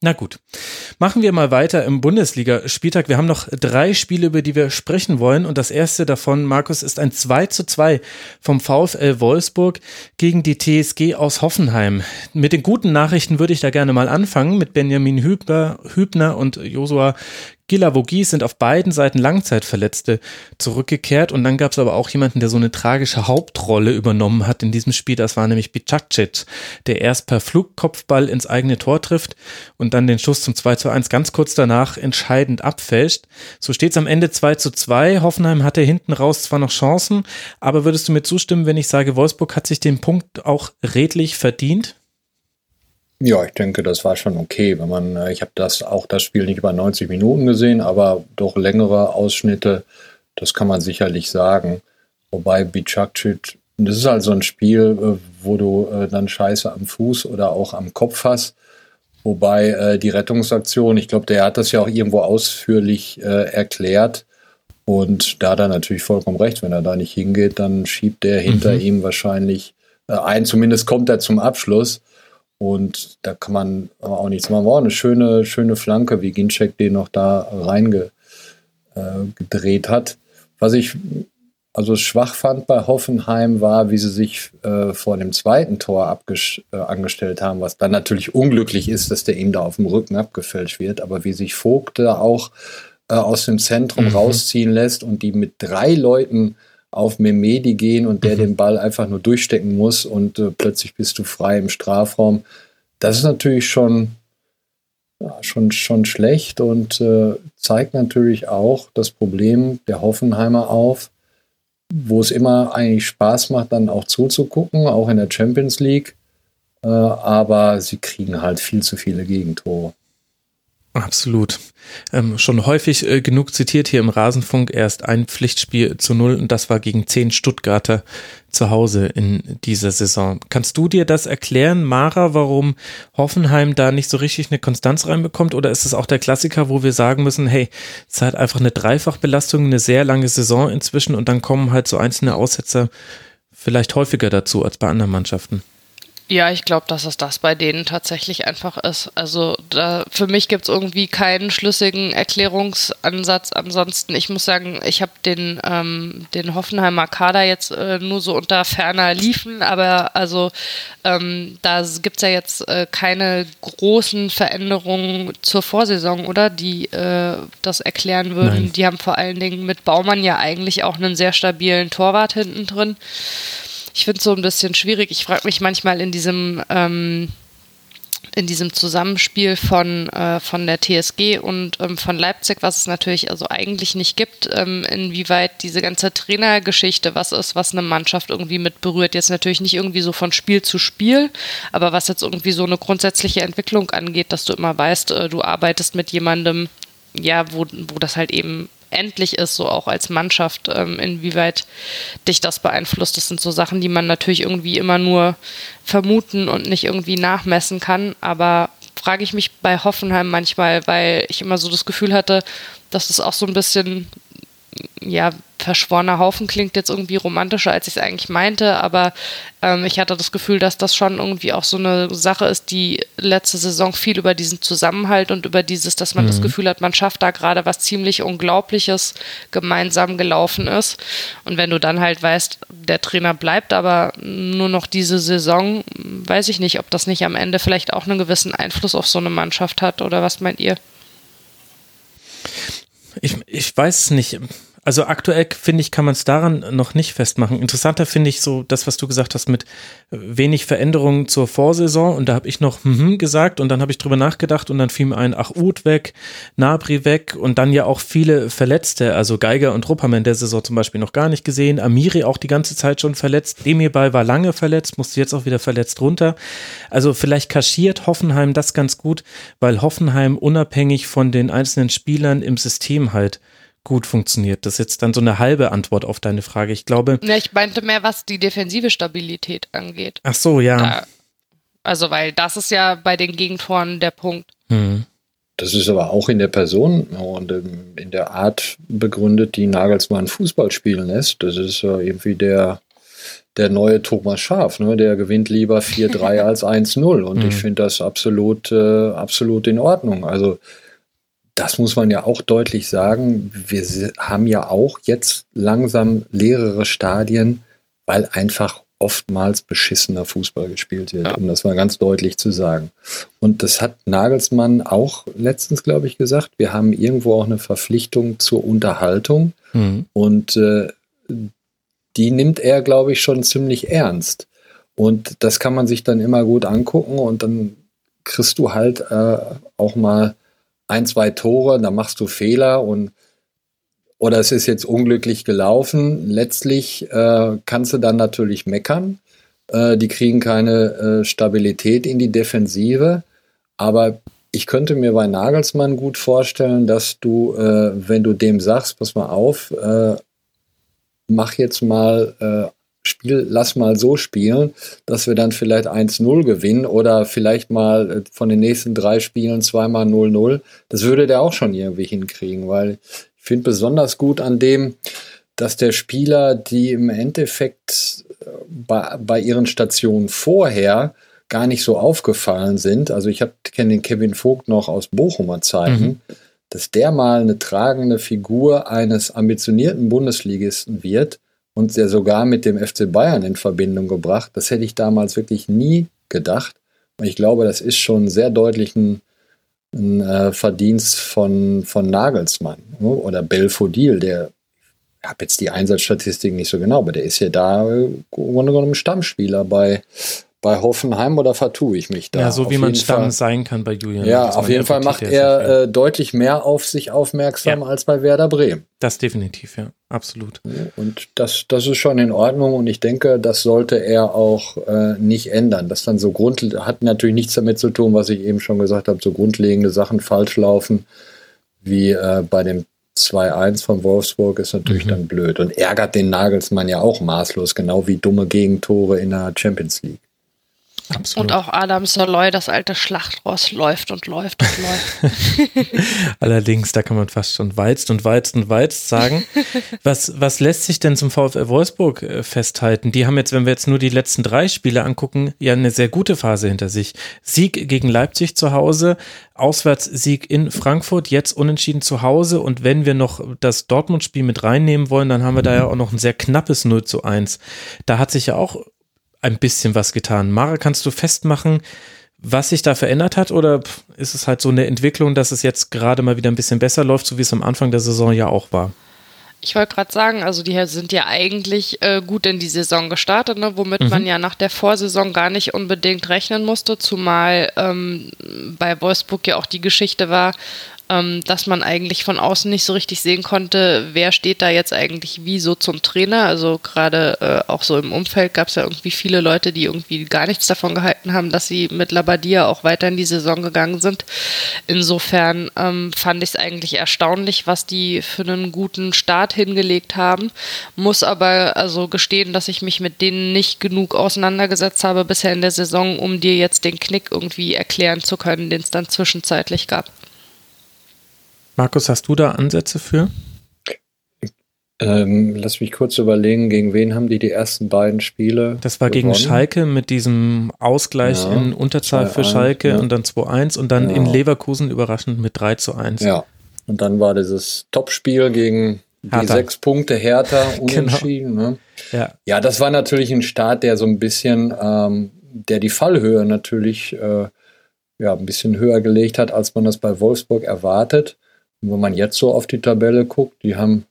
Na gut, machen wir mal weiter im Bundesliga-Spieltag. Wir haben noch drei Spiele, über die wir sprechen wollen. Und das erste davon, Markus, ist ein 2 zu 2 vom VfL Wolfsburg gegen die TSG aus Hoffenheim. Mit den guten Nachrichten würde ich da gerne mal anfangen mit Benjamin Hübner, Hübner und Josua Gilavogis sind auf beiden Seiten Langzeitverletzte zurückgekehrt und dann gab es aber auch jemanden, der so eine tragische Hauptrolle übernommen hat in diesem Spiel. Das war nämlich Bicacic, der erst per Flugkopfball ins eigene Tor trifft und dann den Schuss zum 2 zu 1 ganz kurz danach entscheidend abfälscht. So steht es am Ende 2 zu 2. Hoffenheim hatte hinten raus zwar noch Chancen, aber würdest du mir zustimmen, wenn ich sage, Wolfsburg hat sich den Punkt auch redlich verdient? Ja, ich denke, das war schon okay. Wenn man, äh, ich habe das auch das Spiel nicht über 90 Minuten gesehen, aber doch längere Ausschnitte, das kann man sicherlich sagen. Wobei Bicakcic, das ist halt so ein Spiel, äh, wo du äh, dann Scheiße am Fuß oder auch am Kopf hast. Wobei die Rettungsaktion, ich glaube, der hat das ja auch irgendwo ausführlich erklärt. Und da hat er natürlich vollkommen recht. Wenn er da nicht hingeht, dann schiebt der hinter mhm. ihm wahrscheinlich ein. Zumindest kommt er zum Abschluss. Und da kann man auch nichts machen. War eine schöne, schöne Flanke, wie Ginczek den noch da reingedreht äh, hat. Was ich also schwach fand bei Hoffenheim war, wie sie sich äh, vor dem zweiten Tor äh, angestellt haben, was dann natürlich unglücklich ist, dass der ihm da auf dem Rücken abgefälscht wird, aber wie sich Vogt da auch äh, aus dem Zentrum mhm. rausziehen lässt und die mit drei Leuten auf Memedi gehen und der mhm. den Ball einfach nur durchstecken muss und äh, plötzlich bist du frei im Strafraum. Das ist natürlich schon, ja, schon, schon schlecht und äh, zeigt natürlich auch das Problem der Hoffenheimer auf, wo es immer eigentlich Spaß macht, dann auch zuzugucken, auch in der Champions League. Äh, aber sie kriegen halt viel zu viele Gegentore. Absolut. Ähm, schon häufig äh, genug zitiert hier im Rasenfunk erst ein Pflichtspiel zu null und das war gegen zehn Stuttgarter zu Hause in dieser Saison. Kannst du dir das erklären, Mara, warum Hoffenheim da nicht so richtig eine Konstanz reinbekommt? Oder ist es auch der Klassiker, wo wir sagen müssen, hey, es hat einfach eine Dreifachbelastung, eine sehr lange Saison inzwischen und dann kommen halt so einzelne Aussetzer vielleicht häufiger dazu als bei anderen Mannschaften? Ja, ich glaube, dass es das bei denen tatsächlich einfach ist. Also da, für mich gibt es irgendwie keinen schlüssigen Erklärungsansatz. Ansonsten, ich muss sagen, ich habe den, ähm, den Hoffenheimer Kader jetzt äh, nur so unter ferner liefen, aber also ähm, da gibt es ja jetzt äh, keine großen Veränderungen zur Vorsaison, oder? Die äh, das erklären würden. Nein. Die haben vor allen Dingen mit Baumann ja eigentlich auch einen sehr stabilen Torwart hinten drin ich finde es so ein bisschen schwierig. Ich frage mich manchmal in diesem, ähm, in diesem Zusammenspiel von, äh, von der TSG und ähm, von Leipzig, was es natürlich also eigentlich nicht gibt, ähm, inwieweit diese ganze Trainergeschichte was ist, was eine Mannschaft irgendwie mit berührt. Jetzt natürlich nicht irgendwie so von Spiel zu Spiel, aber was jetzt irgendwie so eine grundsätzliche Entwicklung angeht, dass du immer weißt, äh, du arbeitest mit jemandem, ja, wo, wo das halt eben endlich ist, so auch als Mannschaft, ähm, inwieweit dich das beeinflusst. Das sind so Sachen, die man natürlich irgendwie immer nur vermuten und nicht irgendwie nachmessen kann. Aber frage ich mich bei Hoffenheim manchmal, weil ich immer so das Gefühl hatte, dass es auch so ein bisschen ja, verschworener Haufen klingt jetzt irgendwie romantischer, als ich es eigentlich meinte, aber ähm, ich hatte das Gefühl, dass das schon irgendwie auch so eine Sache ist, die letzte Saison viel über diesen Zusammenhalt und über dieses, dass man mhm. das Gefühl hat, man schafft da gerade was ziemlich Unglaubliches gemeinsam gelaufen ist. Und wenn du dann halt weißt, der Trainer bleibt aber nur noch diese Saison, weiß ich nicht, ob das nicht am Ende vielleicht auch einen gewissen Einfluss auf so eine Mannschaft hat oder was meint ihr? Ich, ich weiß nicht. Also aktuell finde ich, kann man es daran noch nicht festmachen. Interessanter finde ich so das, was du gesagt hast mit wenig Veränderungen zur Vorsaison. Und da habe ich noch hm, gesagt und dann habe ich drüber nachgedacht und dann fiel mir ein, ach Uth weg, Nabri weg und dann ja auch viele Verletzte. Also Geiger und Ruppermann der Saison zum Beispiel noch gar nicht gesehen. Amiri auch die ganze Zeit schon verletzt. Demirbay war lange verletzt, musste jetzt auch wieder verletzt runter. Also vielleicht kaschiert Hoffenheim das ganz gut, weil Hoffenheim unabhängig von den einzelnen Spielern im System halt gut funktioniert. Das ist jetzt dann so eine halbe Antwort auf deine Frage. Ich glaube. Ja, ich meinte mehr, was die defensive Stabilität angeht. Ach so, ja. Da, also, weil das ist ja bei den Gegentoren der Punkt. Hm. Das ist aber auch in der Person und in der Art begründet, die Nagelsmann Fußball spielen lässt. Das ist irgendwie der, der neue Thomas Schaf, ne? der gewinnt lieber 4-3 als 1-0. Und mhm. ich finde das absolut, äh, absolut in Ordnung. Also das muss man ja auch deutlich sagen. Wir haben ja auch jetzt langsam leerere Stadien, weil einfach oftmals beschissener Fußball gespielt wird, ja. um das mal ganz deutlich zu sagen. Und das hat Nagelsmann auch letztens, glaube ich, gesagt. Wir haben irgendwo auch eine Verpflichtung zur Unterhaltung mhm. und äh, die nimmt er, glaube ich, schon ziemlich ernst. Und das kann man sich dann immer gut angucken und dann kriegst du halt äh, auch mal ein, zwei Tore, dann machst du Fehler und oder es ist jetzt unglücklich gelaufen. Letztlich äh, kannst du dann natürlich meckern. Äh, die kriegen keine äh, Stabilität in die Defensive. Aber ich könnte mir bei Nagelsmann gut vorstellen, dass du, äh, wenn du dem sagst, pass mal auf, äh, mach jetzt mal äh, Spiel, lass mal so spielen, dass wir dann vielleicht 1-0 gewinnen oder vielleicht mal äh, von den nächsten drei Spielen zweimal 0-0. Das würde der auch schon irgendwie hinkriegen, weil ich finde besonders gut an dem, dass der Spieler, die im Endeffekt äh, bei, bei ihren Stationen vorher gar nicht so aufgefallen sind. Also ich kenne den Kevin Vogt noch aus Bochumer Zeiten. Mhm. Dass der mal eine tragende Figur eines ambitionierten Bundesligisten wird, und der sogar mit dem FC Bayern in Verbindung gebracht. Das hätte ich damals wirklich nie gedacht. Und ich glaube, das ist schon sehr deutlich ein, ein äh, Verdienst von, von Nagelsmann ne? oder Belfodil, der ich habe jetzt die Einsatzstatistik nicht so genau, aber der ist ja da äh, im Grunde genommen Stammspieler bei, bei Hoffenheim oder vertue ich mich da? Ja, so wie man Stamm Fall, sein kann bei Julian. Ja, auf jeden Fall macht er äh, deutlich mehr auf sich aufmerksam ja. als bei Werder Bremen. Das definitiv, ja, absolut. Und das, das ist schon in Ordnung und ich denke, das sollte er auch äh, nicht ändern. Das dann so Grund hat natürlich nichts damit zu tun, was ich eben schon gesagt habe, so grundlegende Sachen falsch laufen, wie äh, bei dem 2-1 von Wolfsburg ist natürlich mhm. dann blöd und ärgert den Nagelsmann ja auch maßlos, genau wie dumme Gegentore in der Champions League. Absolut. Und auch Adam Soloy, das alte Schlachtross, läuft und läuft und läuft. Allerdings, da kann man fast schon walzt und walzt und walzt sagen. Was, was lässt sich denn zum VfL Wolfsburg äh, festhalten? Die haben jetzt, wenn wir jetzt nur die letzten drei Spiele angucken, ja eine sehr gute Phase hinter sich. Sieg gegen Leipzig zu Hause, Auswärtssieg in Frankfurt, jetzt unentschieden zu Hause. Und wenn wir noch das Dortmund-Spiel mit reinnehmen wollen, dann haben wir da ja auch noch ein sehr knappes 0 zu 1. Da hat sich ja auch ein bisschen was getan. Mara, kannst du festmachen, was sich da verändert hat oder ist es halt so eine Entwicklung, dass es jetzt gerade mal wieder ein bisschen besser läuft, so wie es am Anfang der Saison ja auch war? Ich wollte gerade sagen, also die sind ja eigentlich äh, gut in die Saison gestartet, ne, womit mhm. man ja nach der Vorsaison gar nicht unbedingt rechnen musste, zumal ähm, bei Wolfsburg ja auch die Geschichte war, ähm, dass man eigentlich von außen nicht so richtig sehen konnte, wer steht da jetzt eigentlich wie so zum Trainer. Also gerade äh, auch so im Umfeld gab es ja irgendwie viele Leute, die irgendwie gar nichts davon gehalten haben, dass sie mit Labadia auch weiter in die Saison gegangen sind. Insofern ähm, fand ich es eigentlich erstaunlich, was die für einen guten Start hingelegt haben. Muss aber also gestehen, dass ich mich mit denen nicht genug auseinandergesetzt habe bisher in der Saison, um dir jetzt den Knick irgendwie erklären zu können, den es dann zwischenzeitlich gab. Markus, hast du da Ansätze für? Ähm, lass mich kurz überlegen, gegen wen haben die die ersten beiden Spiele? Das war gewonnen? gegen Schalke mit diesem Ausgleich ja, in Unterzahl für Schalke ja. und dann 2-1 und dann ja. in Leverkusen überraschend mit 3 zu 1. Ja, und dann war dieses Topspiel gegen die sechs Punkte Hertha genau. unentschieden. genau. ne? ja. ja, das war natürlich ein Start, der so ein bisschen, ähm, der die Fallhöhe natürlich äh, ja, ein bisschen höher gelegt hat, als man das bei Wolfsburg erwartet. Und wenn man jetzt so auf die Tabelle guckt, die haben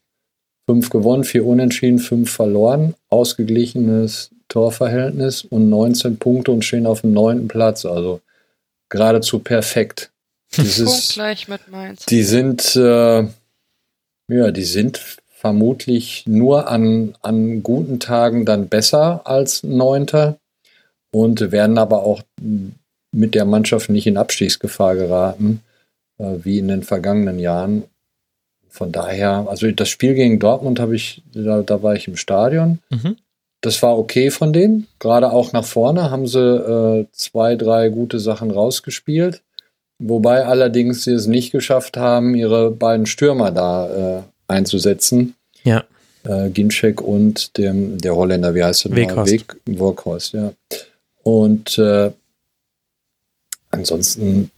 fünf gewonnen, vier unentschieden, fünf verloren, ausgeglichenes Torverhältnis und 19 Punkte und stehen auf dem neunten Platz. Also geradezu perfekt. Dieses, gleich mit Mainz. Die sind, äh, ja, die sind vermutlich nur an, an guten Tagen dann besser als Neunter und werden aber auch mit der Mannschaft nicht in Abstiegsgefahr geraten, wie in den vergangenen Jahren. Von daher, also das Spiel gegen Dortmund habe ich, da, da, war ich im Stadion. Mhm. Das war okay von denen. Gerade auch nach vorne haben sie äh, zwei, drei gute Sachen rausgespielt. Wobei allerdings sie es nicht geschafft haben, ihre beiden Stürmer da äh, einzusetzen. Ja. Äh, Ginczek und dem, der Holländer, wie heißt der? Weghorst. Weg, Weghorst, ja. Und äh, ansonsten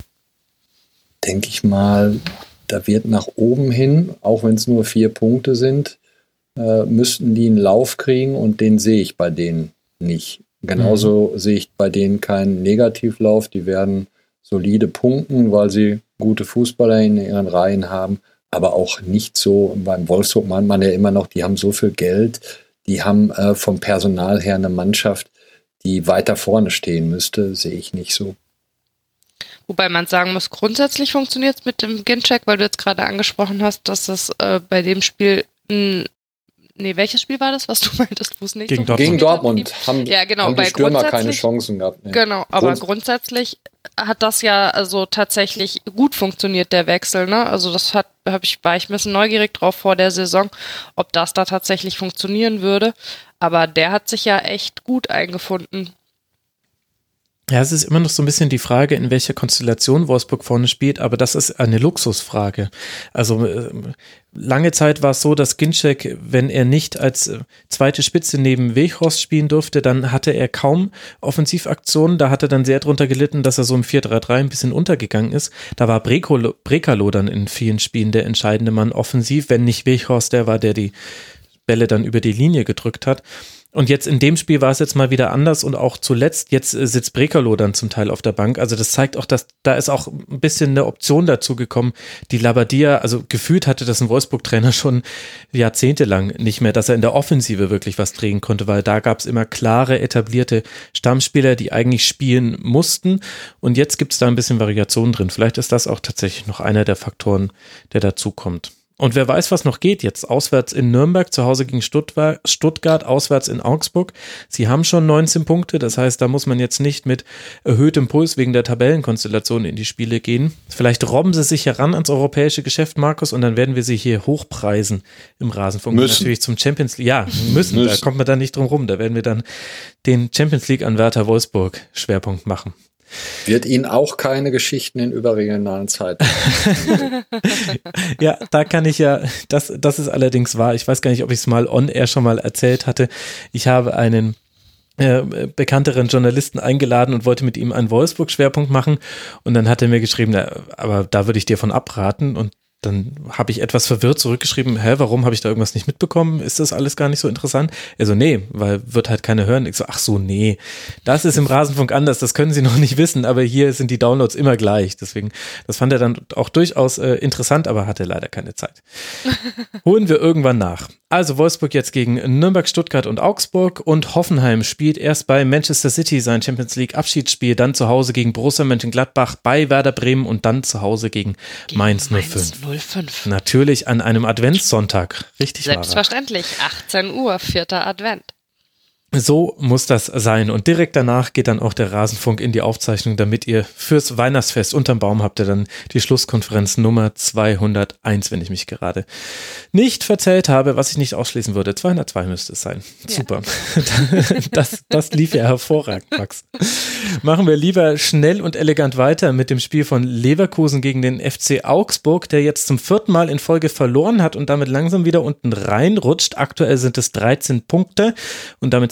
denke ich mal, da wird nach oben hin, auch wenn es nur vier Punkte sind, äh, müssten die einen Lauf kriegen und den sehe ich bei denen nicht. Genauso mhm. sehe ich bei denen keinen Negativlauf. Die werden solide punkten, weil sie gute Fußballer in ihren Reihen haben, aber auch nicht so. Beim Wolfsburg meint man ja immer noch, die haben so viel Geld, die haben äh, vom Personal her eine Mannschaft, die weiter vorne stehen müsste, sehe ich nicht so. Wobei man sagen muss, grundsätzlich funktioniert es mit dem Gincheck, weil du jetzt gerade angesprochen hast, dass es äh, bei dem Spiel ein Nee, welches Spiel war das, was du meintest, wo es nicht gegen so Dortmund, gegen Dortmund haben, ja, genau, haben die Stürmer keine Chancen gehabt. Nee. Genau, aber Grund grundsätzlich hat das ja also tatsächlich gut funktioniert, der Wechsel. Ne? Also das hat, hab ich, war ich ein bisschen neugierig drauf vor der Saison, ob das da tatsächlich funktionieren würde. Aber der hat sich ja echt gut eingefunden. Ja, es ist immer noch so ein bisschen die Frage, in welcher Konstellation Wolfsburg vorne spielt, aber das ist eine Luxusfrage. Also äh, lange Zeit war es so, dass Ginczek, wenn er nicht als äh, zweite Spitze neben Weghorst spielen durfte, dann hatte er kaum Offensivaktionen. Da hat er dann sehr drunter gelitten, dass er so im 4-3-3 ein bisschen untergegangen ist. Da war Brekalo, dann in vielen Spielen der entscheidende Mann offensiv, wenn nicht Weghorst der war, der die Bälle dann über die Linie gedrückt hat. Und jetzt in dem Spiel war es jetzt mal wieder anders und auch zuletzt, jetzt äh, sitzt Brekalo dann zum Teil auf der Bank. Also das zeigt auch, dass da ist auch ein bisschen eine Option dazu gekommen, die Labadia, also gefühlt hatte das ein Wolfsburg-Trainer schon jahrzehntelang nicht mehr, dass er in der Offensive wirklich was drehen konnte, weil da gab es immer klare, etablierte Stammspieler, die eigentlich spielen mussten. Und jetzt gibt es da ein bisschen Variation drin. Vielleicht ist das auch tatsächlich noch einer der Faktoren, der dazu kommt. Und wer weiß, was noch geht jetzt. Auswärts in Nürnberg, zu Hause gegen Stuttgart, auswärts in Augsburg. Sie haben schon 19 Punkte, das heißt, da muss man jetzt nicht mit erhöhtem Puls wegen der Tabellenkonstellation in die Spiele gehen. Vielleicht robben sie sich heran ans europäische Geschäft, Markus, und dann werden wir sie hier hochpreisen im Rasenfunk. Müssen. Natürlich zum Champions League. Ja, müssen, müssen. da kommt man da nicht drum rum. Da werden wir dann den Champions League-Anwärter Wolfsburg Schwerpunkt machen. Wird Ihnen auch keine Geschichten in überregionalen Zeiten. ja, da kann ich ja, das, das ist allerdings wahr. Ich weiß gar nicht, ob ich es mal on air schon mal erzählt hatte. Ich habe einen äh, bekannteren Journalisten eingeladen und wollte mit ihm einen Wolfsburg-Schwerpunkt machen. Und dann hat er mir geschrieben, na, aber da würde ich dir von abraten. Und dann habe ich etwas verwirrt zurückgeschrieben, hä, warum habe ich da irgendwas nicht mitbekommen? Ist das alles gar nicht so interessant? Er so, nee, weil wird halt keiner hören. Ich so, ach so, nee, das ist im Rasenfunk anders, das können Sie noch nicht wissen, aber hier sind die Downloads immer gleich. Deswegen, das fand er dann auch durchaus äh, interessant, aber hatte leider keine Zeit. Holen wir irgendwann nach. Also Wolfsburg jetzt gegen Nürnberg, Stuttgart und Augsburg und Hoffenheim spielt erst bei Manchester City sein Champions League Abschiedsspiel, dann zu Hause gegen Borussia Mönchengladbach, bei Werder Bremen und dann zu Hause gegen, gegen Mainz 05. 05. Natürlich an einem Adventssonntag. Richtig Selbstverständlich. 18 Uhr, vierter Advent. So muss das sein. Und direkt danach geht dann auch der Rasenfunk in die Aufzeichnung, damit ihr fürs Weihnachtsfest unterm Baum habt ihr dann die Schlusskonferenz Nummer 201, wenn ich mich gerade nicht verzählt habe, was ich nicht ausschließen würde. 202 müsste es sein. Ja. Super. Das, das lief ja hervorragend, Max. Machen wir lieber schnell und elegant weiter mit dem Spiel von Leverkusen gegen den FC Augsburg, der jetzt zum vierten Mal in Folge verloren hat und damit langsam wieder unten reinrutscht. Aktuell sind es 13 Punkte und damit